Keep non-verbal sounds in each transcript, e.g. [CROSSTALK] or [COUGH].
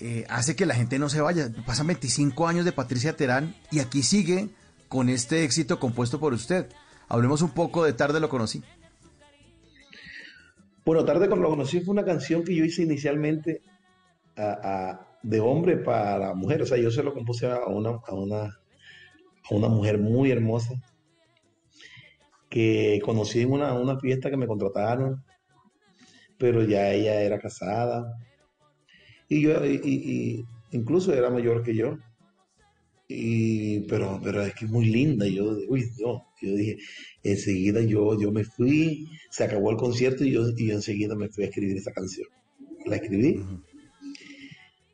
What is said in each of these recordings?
eh, hace que la gente no se vaya. Pasan 25 años de Patricia Terán y aquí sigue con este éxito compuesto por usted. Hablemos un poco de Tarde lo conocí. Bueno, Tarde lo conocí fue una canción que yo hice inicialmente de hombre para mujer. O sea, yo se lo compuse a una, a una, a una mujer muy hermosa que conocí en una, una fiesta que me contrataron, pero ya ella era casada y yo y, y- incluso era mayor que yo. Y, pero, pero es que es muy linda. Y yo, uy, no. Yo dije, enseguida yo, yo me fui, se acabó el concierto y yo, y yo enseguida me fui a escribir esa canción. La escribí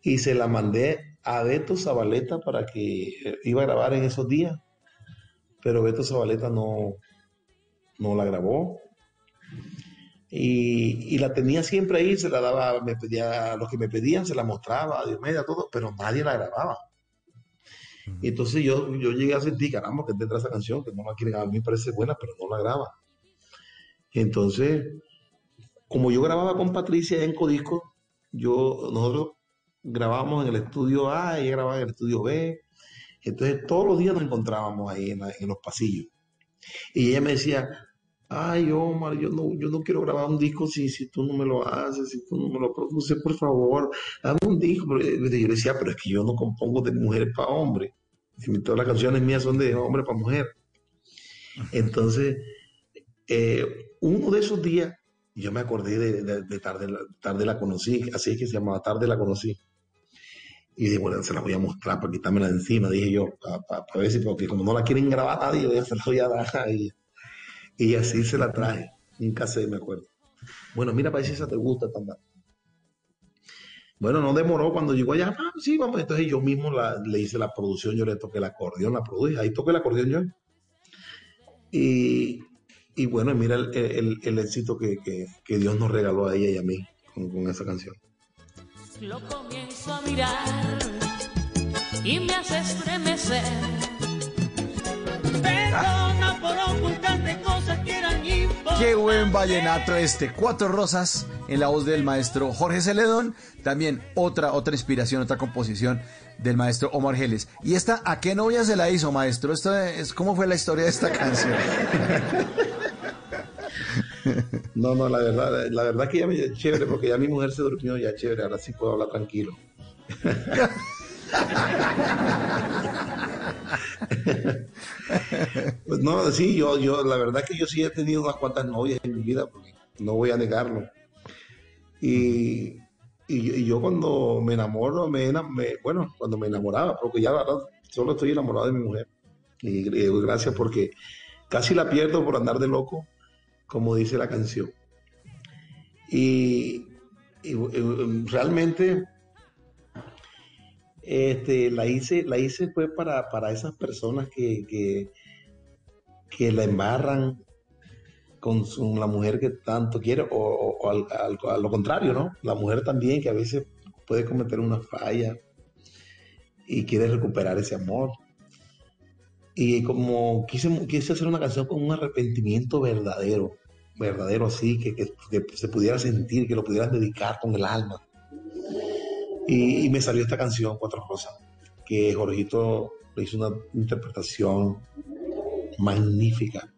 y se la mandé a Beto Zabaleta para que iba a grabar en esos días, pero Beto Zabaleta no, no la grabó. Y, y la tenía siempre ahí, se la daba, me pedía, a los que me pedían, se la mostraba, a Diomedes, a todo, pero nadie la grababa. Y entonces yo, yo llegué a sentir, caramba, que tendrá esa canción, que no la quieren, a mí me parece buena, pero no la graba. Y entonces, como yo grababa con Patricia en Codisco, yo, nosotros grabábamos en el estudio A, ella grababa en el estudio B, entonces todos los días nos encontrábamos ahí en, la- en los pasillos. Y ella me decía, ay Omar, yo no, yo no quiero grabar un disco si, si tú no me lo haces, si tú no me lo produces, por favor, dame un disco. Pero Yo le decía, pero es que yo no compongo de mujeres para hombres. Y Todas las canciones mías son de hombre para mujer. Entonces, eh, uno de esos días, yo me acordé de, de- de tarde, la- tarde la conocí, así es que se llamaba Tarde la conocí. Y dije, bueno, se la voy a mostrar para quitármela de encima, dije yo, para ver si, porque como no la quieren grabar nadie, yo [LAUGHS] se la voy a dar a ella. Y así se la traje, un cassette, me acuerdo. Bueno, mira, ver si esa te gusta también. Bueno, no demoró cuando llegó allá, ah, sí, vamos. Entonces yo mismo le hice la producción, yo le toqué el acordeón, la produje, ahí toqué el acordeón yo. Y, y bueno, mira el, el- éxito que, que- que Dios nos regaló a ella y a mí con, con esa canción. Lo comienzo a mirar y me hace estremecer. Perdona por ocultarte que importantes. Qué buen vallenato este. Cuatro rosas en la voz del maestro Jorge Celedón. También otra, otra inspiración, otra composición del maestro Omar Geles. ¿Y esta a qué novia se la hizo, maestro? Esto es, ¿Cómo fue la historia de esta [LAUGHS] canción? No, no, la verdad, la verdad que ya me chévere, porque ya mi mujer se durmió, ya chévere, ahora sí puedo hablar tranquilo. [LAUGHS] [LAUGHS] Pues no, sí, yo, yo, la verdad que yo sí he tenido unas cuantas novias en mi vida, porque no voy a negarlo. Y, y yo, y cuando me enamoro, me, me- bueno, cuando me enamoraba, porque ya la verdad, solo estoy enamorado de mi mujer. Y doy gracias porque casi la pierdo por andar de loco, como dice la canción. Y, y, realmente este, la hice, la hice fue para, para esas personas que, que, que la embarran con la mujer que tanto quiere, o, o- al- a lo contrario, ¿no? La mujer también que a veces puede cometer una falla y quiere recuperar ese amor. Y como quise, quise hacer una canción con un arrepentimiento verdadero, verdadero así, que, que- que se pudiera sentir, que lo pudieras dedicar con el alma. Y, y me salió esta canción, Cuatro Rosas, que Jorgito le hizo una interpretación magnífica.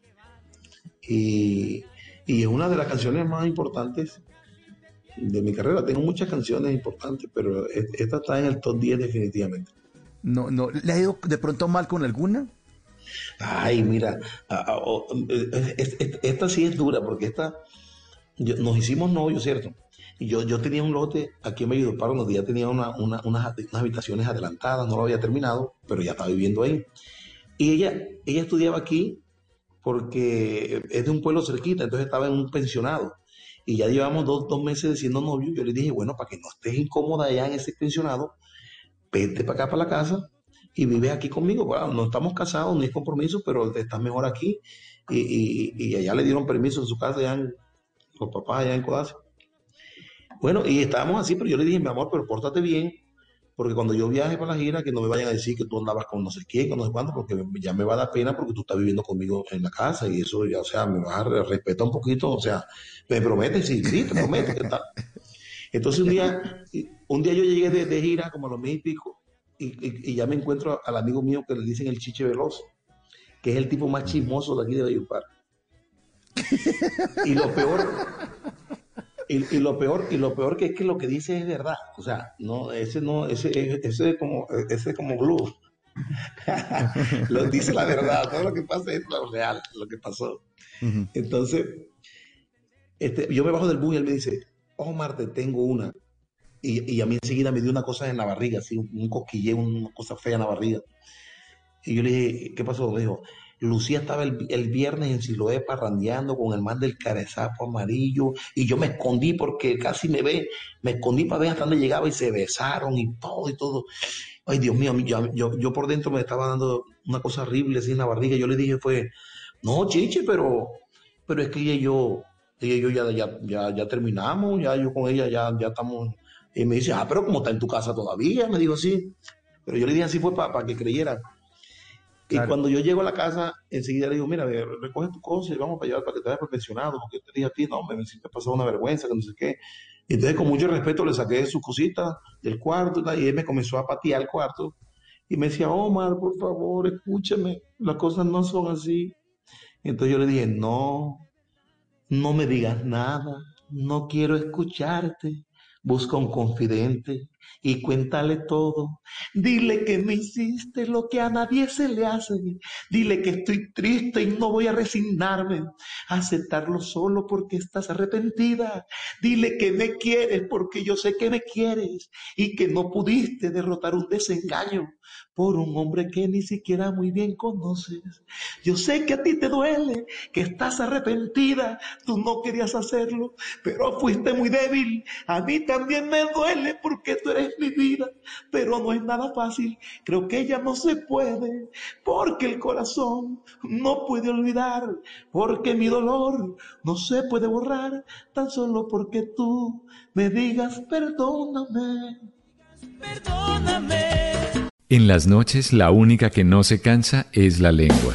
Y, y es una de las canciones más importantes de mi carrera. Tengo muchas canciones importantes, pero esta está en el top 10 definitivamente. No, no, ¿Le ha ido de pronto mal con alguna? Ay, mira, es- es- esta sí es dura porque esta, yo- nos hicimos novios, ¿cierto? Yo, yo tenía un lote aquí en Valledupar donde ya tenía una- una- unas, unas habitaciones adelantadas, no lo había terminado, pero ya estaba viviendo ahí. Y ella, ella estudiaba aquí porque es de un pueblo cerquita, entonces estaba en un pensionado. Y ya llevamos dos, dos meses siendo novios. Yo le dije, bueno, para que no estés incómoda allá en ese pensionado, vete para acá, para la casa, y vive aquí conmigo. No estamos casados, no hay compromiso, pero estás mejor aquí. Y, y, y allá le dieron permiso en su casa, allá en, los papás allá en Codace. Bueno, y estábamos así, pero yo le dije, mi amor, pero pórtate bien, porque cuando yo viaje para la gira, que no me vayan a decir que tú andabas con no sé quién, con no sé cuánto, porque ya me va a dar pena porque tú estás viviendo conmigo en la casa y eso ya, o sea, me vas a respetar un poquito, o sea, me prometes, sí, sí, te prometo que tal. Entonces un día, un día yo llegué de, de gira como a los mil y pico y, ya me encuentro al amigo mío que le dicen el chiche veloz, que es el tipo más chismoso de aquí de Bayupar. Y lo peor, y, y, lo peor, y lo peor que es que lo que dice es verdad. O sea, no, ese no, ese, ese es como, ese es como glue. [LAUGHS] lo dice la verdad, todo lo que pasa es lo real, lo que pasó. Uh -huh. Entonces, este, yo me bajo del bus y él me dice, Omar, te tengo una. Y, y, a mí enseguida me dio una cosa en la barriga, así, un, un cosquilleo, una cosa fea en la barriga. Y yo le dije, ¿qué pasó? Me dijo, Lucía estaba el, el, viernes en Siloé parrandeando con el man del carezapo amarillo y yo me escondí porque casi me ve, me escondí para ver hasta dónde llegaba y se besaron y todo y todo. Ay, Dios mío, yo, yo, yo por dentro me estaba dando una cosa horrible así en la barriga. Yo le dije fue, no, chiche, pero, pero es que ella y yo, ella yo ya, ya, ya, ya terminamos, ya yo con ella ya, ya estamos. Y me dice, ah, pero como está en tu casa todavía, me dijo sí. Pero yo le dije así fue para pa que creyera. Claro. Y cuando yo llego a la casa, enseguida le digo, mira, recoge tu cosa y vamos para allá para que te vayas pensionado, porque yo te dije a ti, no, me, siento pasado una vergüenza, que no sé qué. Y entonces, con mucho respeto, le saqué sus cositas del cuarto y él me comenzó a patear el cuarto. Y me decía, Omar, por favor, escúchame, las cosas no son así. Entonces yo le dije, no, no me digas nada, no quiero escucharte. Busca un confidente y cuéntale todo. Dile que me hiciste lo que a nadie se le hace. Dile que estoy triste y no voy a resignarme a aceptarlo solo porque estás arrepentida. Dile que me quieres porque yo sé que me quieres y que no pudiste derrotar un desengaño por un hombre que ni siquiera muy bien conoces. Yo sé que a ti te duele, que estás arrepentida, tú no querías hacerlo, pero fuiste muy débil. A mí también me duele porque tú eres mi vida, pero no es nada fácil. Creo que ya no se puede, porque el corazón no puede olvidar, porque mi dolor no se puede borrar, tan solo porque tú me digas perdóname. Perdóname. En las noches la única que no se cansa es la lengua.